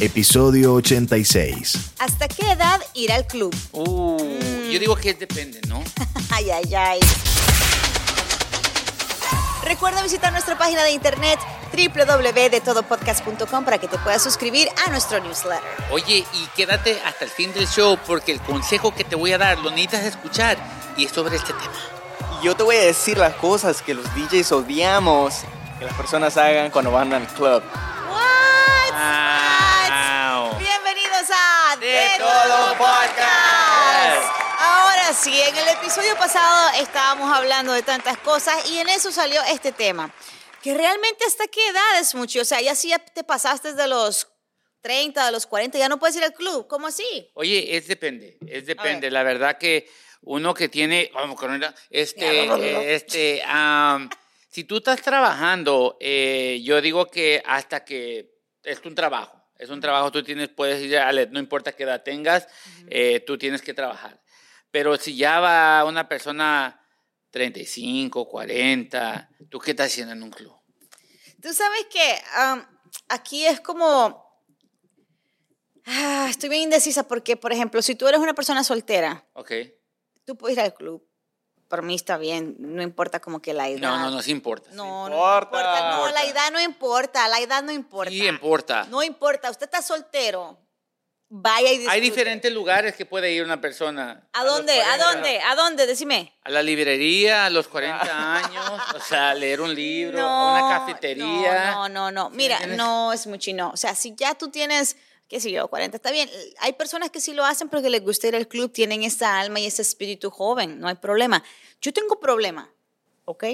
episodio 86. ¿Hasta qué edad ir al club? Uh, Yo digo que depende, ¿no? ay, ay, ay. Recuerda visitar nuestra página de internet www.detodopodcast.com para que te puedas suscribir a nuestro newsletter. Oye, y quédate hasta el fin del show porque el consejo que te voy a dar lo necesitas escuchar y es sobre este tema. Y yo te voy a decir las cosas que los DJs odiamos que las personas hagan cuando van al club. De Todo Podcast. Ahora sí, en el episodio pasado estábamos hablando de tantas cosas y en eso salió este tema. Que realmente hasta qué edad es mucho. O sea, ya si ya te pasaste de los 30, de los 40, ya no puedes ir al club. ¿Cómo así? Oye, es depende, es depende. La verdad que uno que tiene, vamos, con este, este, am, si tú estás trabajando, eh, yo digo que hasta que es un trabajo, es un trabajo, tú tienes, puedes ir, a no importa qué edad tengas, eh, tú tienes que trabajar. Pero si ya va una persona 35, 40, ¿tú qué estás haciendo en un club? Tú sabes que aquí es como... Ah, estoy bien indecisa porque, por ejemplo, si tú eres una persona soltera, ¿Ok? tú puedes ir al club. Por mí está bien, no importa como que la edad. No, no, no se importa. No, no importa. importa. No, Importa. la edad no importa, la edad no importa. Sí importa. No importa, usted está soltero, vaya y disfrute. Hay diferentes lugares que puede ir una persona. ¿A dónde? ¿A 40. dónde? ¿A dónde? Decime. A la librería a los 40 años, o sea, leer un libro, a una cafetería. No, no, no. no. Mira, no es mucho y no. O sea, si ya tú tienes, qué sé yo, 40, está bien. Hay personas que sí lo hacen porque les gusta ir al club, tienen esa alma y ese espíritu joven, no hay problema. Yo tengo problema, ¿ok?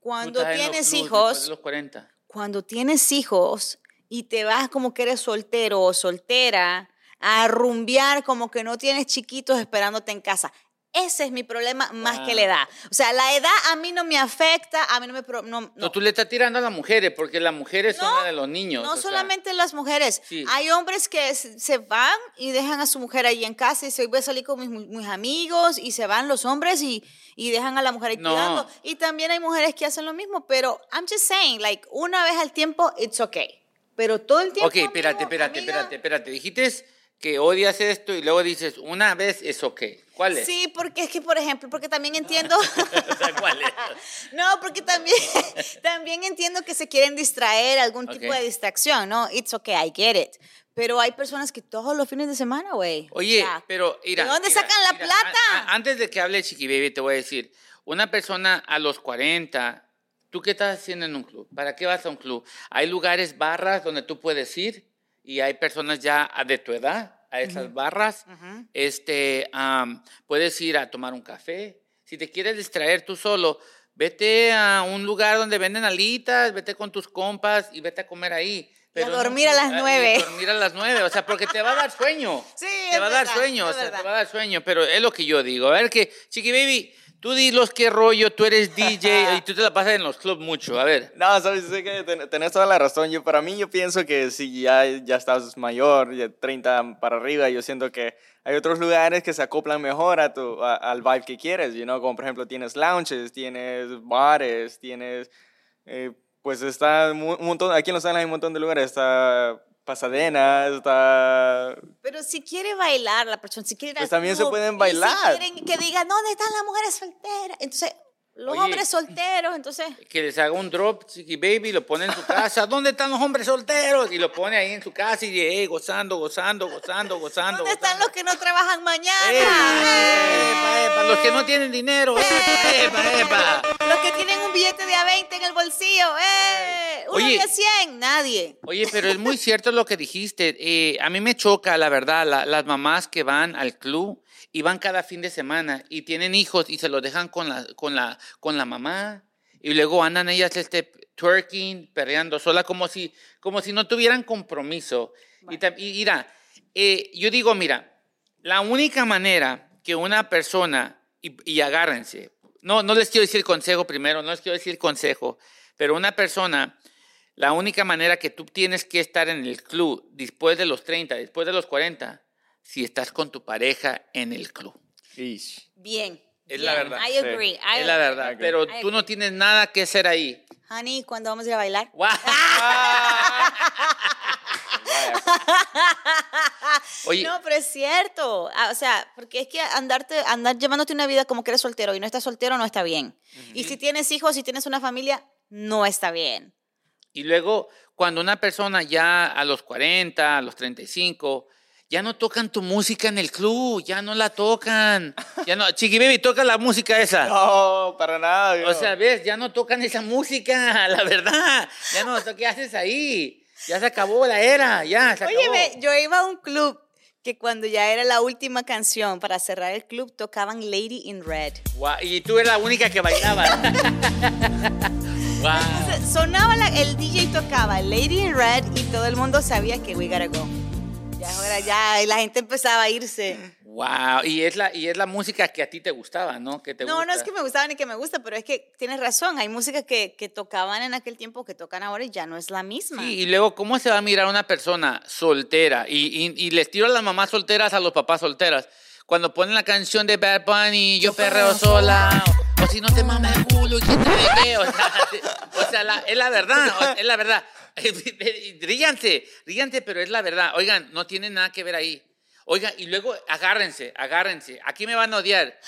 Cuando tienes clubs hijos, de los 40. cuando tienes hijos y te vas como que eres soltero o soltera a rumbear como que no tienes chiquitos esperándote en casa. Ese es mi problema más que la Wow. edad. O sea, la edad a mí no me afecta, a mí no me... No, No. no. tú le estás tirando a las mujeres, porque las mujeres son No, las de los niños. No o sea, solamente las mujeres. Sí. Hay hombres que se van y dejan a su mujer ahí en casa y se voy a salir con mis, mis amigos y se van los hombres y, y dejan a la mujer ahí cuidando. Y también hay mujeres que hacen lo mismo, pero I'm just saying, like, una vez al tiempo, it's okay. Pero todo el tiempo. Ok, espérate, espérate, espérate, espérate. Dijiste que odias esto y luego dices, una vez es ok. ¿Cuál es? Sí, porque es que, por ejemplo, porque también entiendo. ¿cuál es? No, porque también, también entiendo que se quieren distraer, algún tipo de distracción, ¿no? It's okay, I get it. Pero hay personas que todos los fines de semana, güey. Oye, O sea, pero mira, ¿De dónde sacan la plata? a- a- antes de que hable Chiqui Baby, te voy a decir, una persona a los 40, ¿tú qué estás haciendo en un club? ¿Para qué vas a un club? Hay lugares, barras donde tú puedes ir y hay personas ya de tu edad a esas barras. Este, puedes ir a tomar un café. Si te quieres distraer tú solo, vete a un lugar donde venden alitas, vete con tus compas y vete a comer ahí. Y a Pero no- dormir a las nueve. dormir a las nueve, o sea, porque te va a dar sueño. Sí, te va a dar sueño, o sea, verdad. te va a dar sueño, pero es lo que yo digo. A ver que, Chiqui Baby, tú dilos qué rollo, tú eres DJ y tú te la pasas en los clubs mucho, a ver. No, sabes, sé que ten- tenés toda la razón. Yo, para mí, yo pienso que si ya, ya estás mayor, ya 30 para arriba, yo siento que hay otros lugares que se acoplan mejor a tu, a- al vibe que quieres, you know? como por ejemplo tienes lounges, tienes bares, tienes, eh, pues está un montón, aquí en Los Ángeles hay un montón de lugares, está Pasadena, está... Pero si quiere bailar la persona, si quiere ir Pues al también se pueden y bailar. Si quieren que digan, ¿dónde están las mujeres solteras? Entonces, los Oye. hombres solteros, entonces... Que les haga un drop, Chiqui Baby, lo pone en su casa. ¿Dónde están los hombres solteros? Y lo pone ahí en su casa y eh, gozando, gozando, gozando, gozando. ¿Dónde están los que no trabajan mañana? Epa, epa, los que no tienen dinero. Epa, epa, epa. Los que tienen un billete de A20 en el bolsillo. ¡Eh! Uno Oye. de 100, nadie. Oye, pero es muy cierto lo que dijiste. Eh, a mí me choca, la verdad, la- las mamás que van al club y van cada fin de semana y tienen hijos y se los dejan con la, con la, con la mamá y luego andan ellas este twerking, perreando sola como si, como si no tuvieran compromiso. Y, tam- y mira, eh, yo digo, mira, la única manera que una persona, y, y agárrense, no, no les quiero decir consejo primero, no les quiero decir consejo, pero una persona, la única manera que tú tienes que estar en el club después de los 30, después de los 40, si estás con tu pareja en el club. Ish. Bien. Es bien. la verdad. I Sí. agree. I Es la agree. verdad, Ok. pero tú no agree. tienes nada que hacer ahí. Honey, ¿cuándo vamos a ir a bailar? Oye, No, pero es cierto. Ah, o sea, porque es que andarte, andar llevándote una vida como que eres soltero y no estás soltero no está bien. Y si tienes hijos, si tienes una familia, no está bien. y luego cuando una persona ya a los 40, a los 35, ya no tocan tu música en el club, ya no la tocan. Ya no, Chiqui Baby, toca la música esa. No, para nada. O viejo. sea, ves, ya no tocan esa música, la verdad. Ya no, ¿qué haces ahí? Ya se acabó la era, ya se acabó. Oye, yo iba a un club que cuando ya era la última canción para cerrar el club tocaban Lady in Red. Y tú eres la única que bailaba. Wow. Sonaba la- el DJ tocaba Lady in Red y todo el mundo sabía que we gotta go. Ya ahora ya y la gente empezaba a irse. Wow, y es la y es la música que a ti te gustaba, ¿no? Que te No, no es que me gustaba ni que me gusta, pero es que tienes razón. Hay música que, que tocaban en aquel tiempo que tocan ahora y ya no es la misma. Sí, y luego, ¿cómo se va a mirar una persona soltera? Y, y, y les tiro a las mamás solteras a los papás solteras. Cuando ponen la canción de Bad Bunny, Yo perreo sola, o, o si no te mama el culo, y sabe qué. O sea, o sea, la- es la verdad, es la verdad. Ríanse, ríanse, pero es la verdad. Oigan, no tiene nada que ver ahí. Oigan, y luego agárrense, agárrense. Aquí me van a odiar.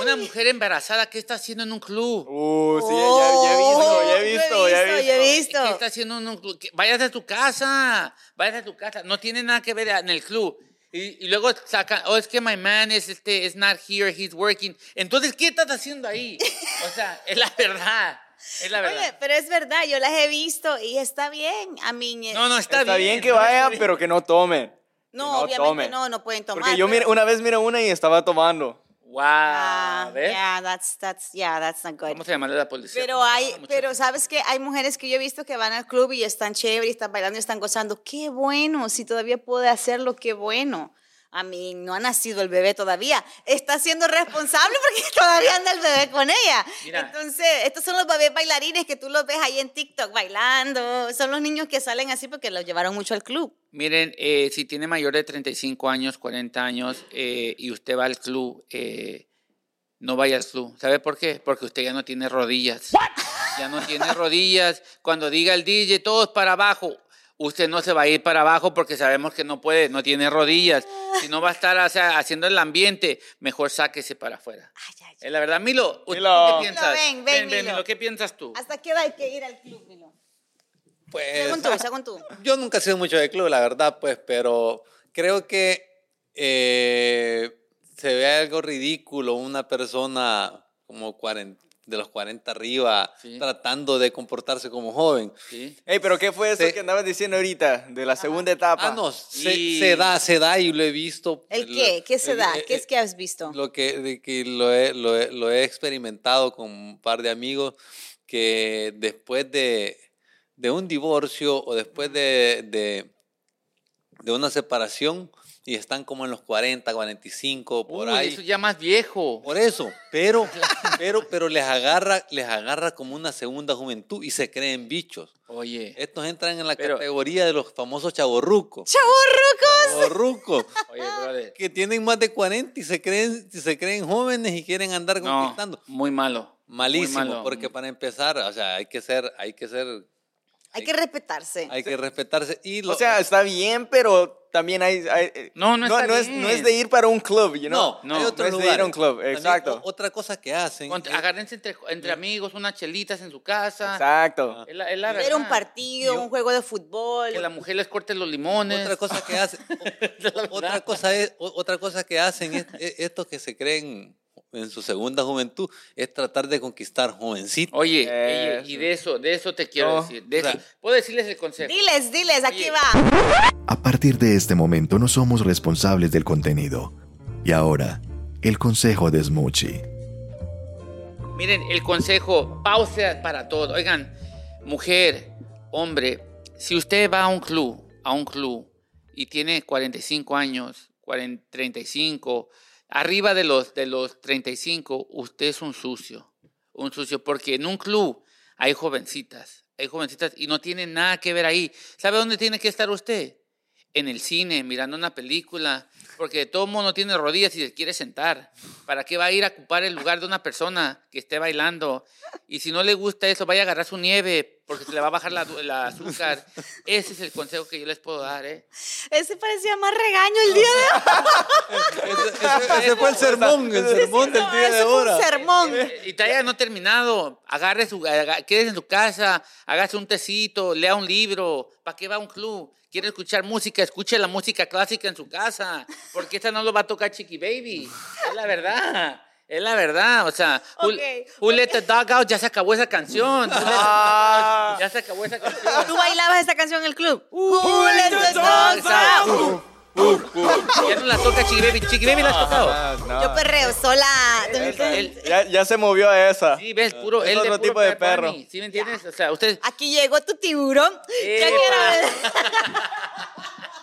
Una mujer embarazada, ¿qué está haciendo en un club? Uh, sí, ya, ya he visto, ya he visto, ya he visto. yo he visto. ¿Qué está haciendo en un club? Vayas a tu casa, vayas a tu casa. No tiene nada que ver en el club. Y, y luego sacan, oh, es que my man is, este, is not here, he's working. Entonces, ¿qué estás haciendo ahí? O sea, es la verdad. Es la verdad. Oye, pero es verdad, yo las he visto y está bien. A mí, no, no, está, Está, bien, que no, está vayan, bien. pero que no tomen. Que No, obviamente tomen. no, no pueden tomar. Porque yo pero- una vez miré una y estaba tomando. Wow, Ah, ¿ves? yeah, that's, that's, yeah, that's not good. Vamos a llamarle a la policía. Pero hay, Muchacho. pero sabes que hay mujeres que yo he visto que van al club y están chévere, y están bailando y están gozando. Qué bueno, si todavía puede hacerlo, qué bueno. A mí no ha nacido el bebé todavía. Está siendo responsable porque todavía anda el bebé con ella. Mira. Entonces, estos son los bebés bailarines que tú los ves ahí en TikTok bailando. Son los niños que salen así porque los llevaron mucho al club. Miren, eh, si tiene mayor de 35 años, 40 años eh, y usted va al club, eh, no vaya al club. ¿Sabe por qué? Porque usted ya no tiene rodillas. Ya no tiene rodillas. Cuando diga el DJ, todos para abajo, usted no se va a ir para abajo porque sabemos que no puede, no tiene rodillas. Si no va a estar o sea, haciendo el ambiente, mejor sáquese para afuera. Ay, ay, ay. Es la verdad. Milo, ¿tú Milo. ¿qué piensas? ven, ven, Milo. ¿qué piensas tú? ¿Hasta qué edad hay que ir al club, Milo? Pues, Según tú, según tú. yo nunca he sido mucho de club, la verdad, pues, pero creo que eh, se ve algo ridículo una persona como 40, de los 40 arriba Sí. tratando de comportarse como joven. ¿Sí? Ey, pero ¿qué fue eso que andabas diciendo ahorita de la segunda etapa? Ah, no, se, Y- se da, se da y lo he visto. ¿El Lo- qué? ¿Qué se el- da? eh, ¿Qué es que has visto? Lo que, de que lo, he, lo, he, lo he experimentado con un par de amigos que después de, de un divorcio o después de, de, de una separación y están como en los 40, 45, por Uy, ahí. Eso ya más viejo. Por eso, pero, pero, pero les agarra, les agarra como una segunda juventud y se creen bichos. Oye. Estos entran en la Pero- categoría de los famosos chavorrucos. ¡Chaburrucos! Chavorrucos. Oye, brother. que tienen más de 40 y se creen, y se creen jóvenes y quieren andar No, conquistando. muy malo. Malísimo, Muy malo. porque para empezar, o sea, hay que ser, hay que ser, Hay que respetarse. hay que respetarse y lo- O sea, está bien, pero también hay... hay- eh, No, no está es, bien. no es de ir para un club, you know? no, no, hay no otros es de ir a un club, exacto. otra cosa que hacen, es- Agárrense entre, entre amigos, unas chelitas en su casa. Exacto. Es la, es la Ver un partido, Yo- un juego de fútbol. Que la mujer les corte los limones. otra cosa que hacen, o- otra cosa es, otra cosa que hacen es, es- estos que se creen en su segunda juventud es tratar de conquistar jovencitos. Oye, oye, y de eso, de eso te quiero No. decir. de eso. O sea, Puedo decirles el consejo. Diles, diles, aquí Oye. va. A partir de este momento no somos responsables del contenido. Y ahora, el consejo de Smoochie. Miren, el consejo, pausa para todo. Oigan, mujer, hombre, si usted va a un club, a un club, y tiene 45 años, 40, 35, arriba de los, de los 35, usted es un sucio. Un sucio, porque en un club hay jovencitas, hay jovencitas y no tiene nada que ver ahí. ¿Sabe dónde tiene que estar usted? En el cine, mirando una película, Porque todo mundo tiene rodillas y se quiere sentar. ¿Para qué va a ir a ocupar el lugar de una persona que esté bailando? Y si no le gusta eso, vaya a agarrar su nieve, porque se le va a bajar la, la azúcar. Ese es el consejo que yo les puedo dar, ¿eh? Ese parecía más regaño el día de hoy. Ese, ese- ese fue el sermón, el sermón del día de ahora. sermón. Y todavía no terminado. Agarre su, quédese en su casa, hágase un tecito, lea un libro. ¿Para qué va a un club? ¿Quiere escuchar música? Escuche la música clásica en su casa. Porque esta no lo va a tocar Chiqui Baby. Es la verdad. Es la verdad. O sea, Who, Ok, Who Let the Dog Out ya se acabó esa canción. Out, ya se acabó esa canción. ¿Tú bailabas esa canción en el club? Who let the dogs out? Ya no la toca Chiqui Baby. Chiqui Baby la has tocado. Ah, no. Yo perreo sola. Ya, ya se movió a esa. Sí, ves, puro, Es él otro de tipo de perro. ¿Sí me entiendes? O sea, usted... Aquí llegó tu tiburón. Ya quiero ver.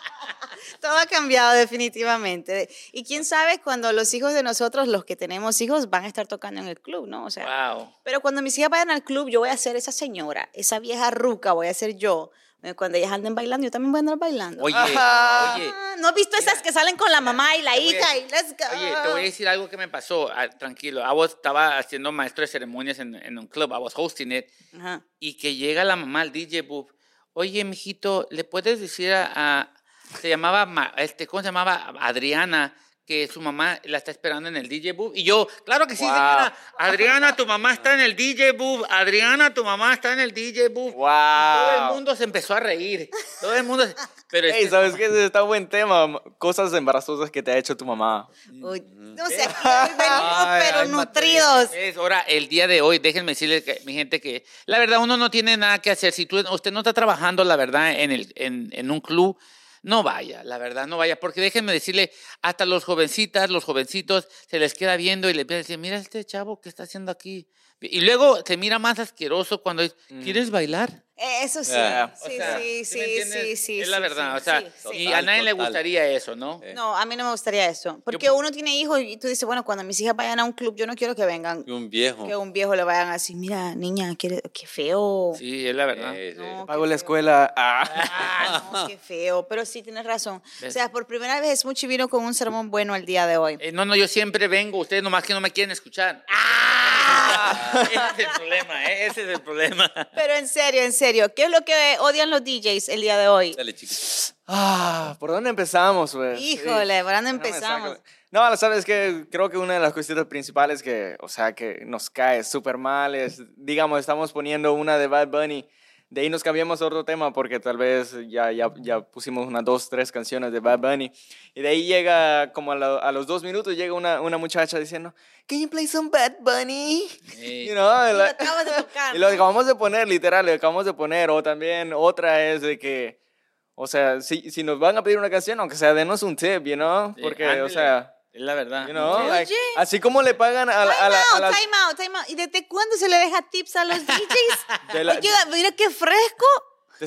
Todo ha cambiado definitivamente. Y quién sabe cuando los hijos de nosotros, los que tenemos hijos, van a estar tocando en el club, ¿no? O sea, Wow. pero cuando mis hijas vayan al club, yo voy a ser esa señora, esa vieja ruca, voy a ser yo. Eh, Cuando ellas anden bailando, yo también voy a andar bailando. Oye, Ah, oye, ¿No has visto esas que salen con la mamá y la a hija y let's go? Oye, te voy a decir algo que me pasó. Ah, tranquilo. I was- estaba haciendo maestro de ceremonias en, en un club. I was hosting it. Ajá. Y que llega la mamá al DJ booth. Oye, mijito, ¿le puedes decir a... a- se llamaba, Ma- este, ¿cómo se llamaba? Adriana. Que su mamá la está esperando en el DJ booth. Y yo, claro que sí, Wow. señora. Adriana, tu mamá está en el DJ booth. Adriana, tu mamá está en el DJ booth. Wow. Todo el mundo se empezó a reír. Todo el mundo... se- Pero Ey, este- ¿sabes qué? Ese Está buen tema. Cosas embarazosas que te ha hecho tu mamá. Uy, no sé, venimos, pero ay, nutridos. Es ahora, el día de hoy, déjenme decirles, que, mi gente, que la verdad uno no tiene nada que hacer. Si tú, usted no está trabajando, la verdad, en, el, en, en un club, no vaya, la verdad, no vaya. Porque déjenme decirle, hasta los jovencitas, los jovencitos, se les queda viendo y le empieza a decir, mira este chavo, ¿qué está haciendo aquí? Y luego se mira más asqueroso cuando es, ¿quieres bailar? Eh, Eso sí, Ah, O sí, sea, sí, sí, sí, sí. Es la verdad, sí, o sea, sí, sí. y a Total, nadie le gustaría eso, ¿no? Eh. No, a mí no me gustaría eso. Porque uno tiene hijos y tú dices, bueno, cuando mis hijas vayan a un club, yo no quiero que vengan, Y un viejo. que un viejo le vayan a decir, mira, niña, qué, qué feo. Sí, es la verdad. Eh. No, Pago la escuela. Ah. Ah, no, qué feo. Pero sí, tienes razón. O sea, por primera vez Smuchi vino con un sermón bueno el día de hoy. Eh, no, no, yo siempre vengo, ustedes nomás que no me quieren escuchar. Ese es el problema, ¿eh? ese es el problema. Pero en serio, en serio, ¿qué es lo que odian los DJs el día de hoy? Dale, chiquito. Ah, ¿por dónde empezamos, güey? Híjole, ¿por dónde empezamos? No, sabes que creo que una de las cuestiones principales que, o sea, que nos cae súper mal es, digamos, estamos poniendo una de Bad Bunny, de ahí nos cambiamos a otro tema porque tal vez ya, ya, ya pusimos unas dos, tres canciones de Bad Bunny y de ahí llega, como a, la- a los dos minutos, llega una, una muchacha diciendo, Can you play some Bad Bunny? Sí. You know, Y lo la- acabas de tocar. y lo acabamos de poner, literal, lo acabamos de poner. O también otra es de que, o sea, si, si nos van a pedir una canción, aunque sea, denos un tip, you know? Sí, Porque, ándale. o sea, Es la verdad. you know, Oye. like, así como le pagan a, la- a, Time la- a out, las... time out, time out. ¿Y desde cuándo se le deja tips a los DJs? De la- Oye, mira qué fresco.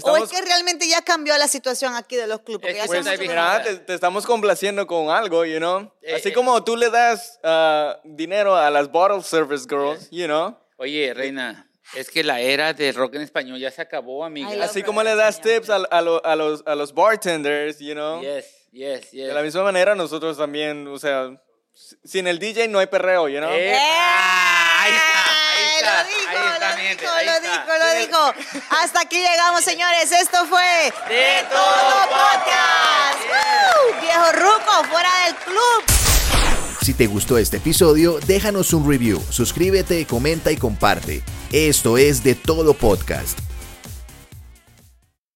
¿O es que realmente ya cambió la situación aquí de los clubes? Es que pues, mira, te, te estamos complaciendo con algo, you know? Eh, Así eh. como tú le das ah, dinero a las bottle service girls, you know? Oye, reina, es que la era del rock en español ya se acabó, amiga. Así como le das tips a, a lo- a los, a los bartenders, you know? Yes, yes, yes. De la misma manera nosotros también, o sea, sin el DJ no hay perreo, you know? Eh. Ahí está, ahí está, Lo dijo, está, lo gente, dijo, lo dijo, lo dijo. Hasta aquí llegamos, señores. Esto fue De Todo Podcast. ¡Woo! Viejo Ruco, fuera del club. Si te gustó este episodio, déjanos un review, suscríbete, comenta y comparte. Esto es De Todo Podcast.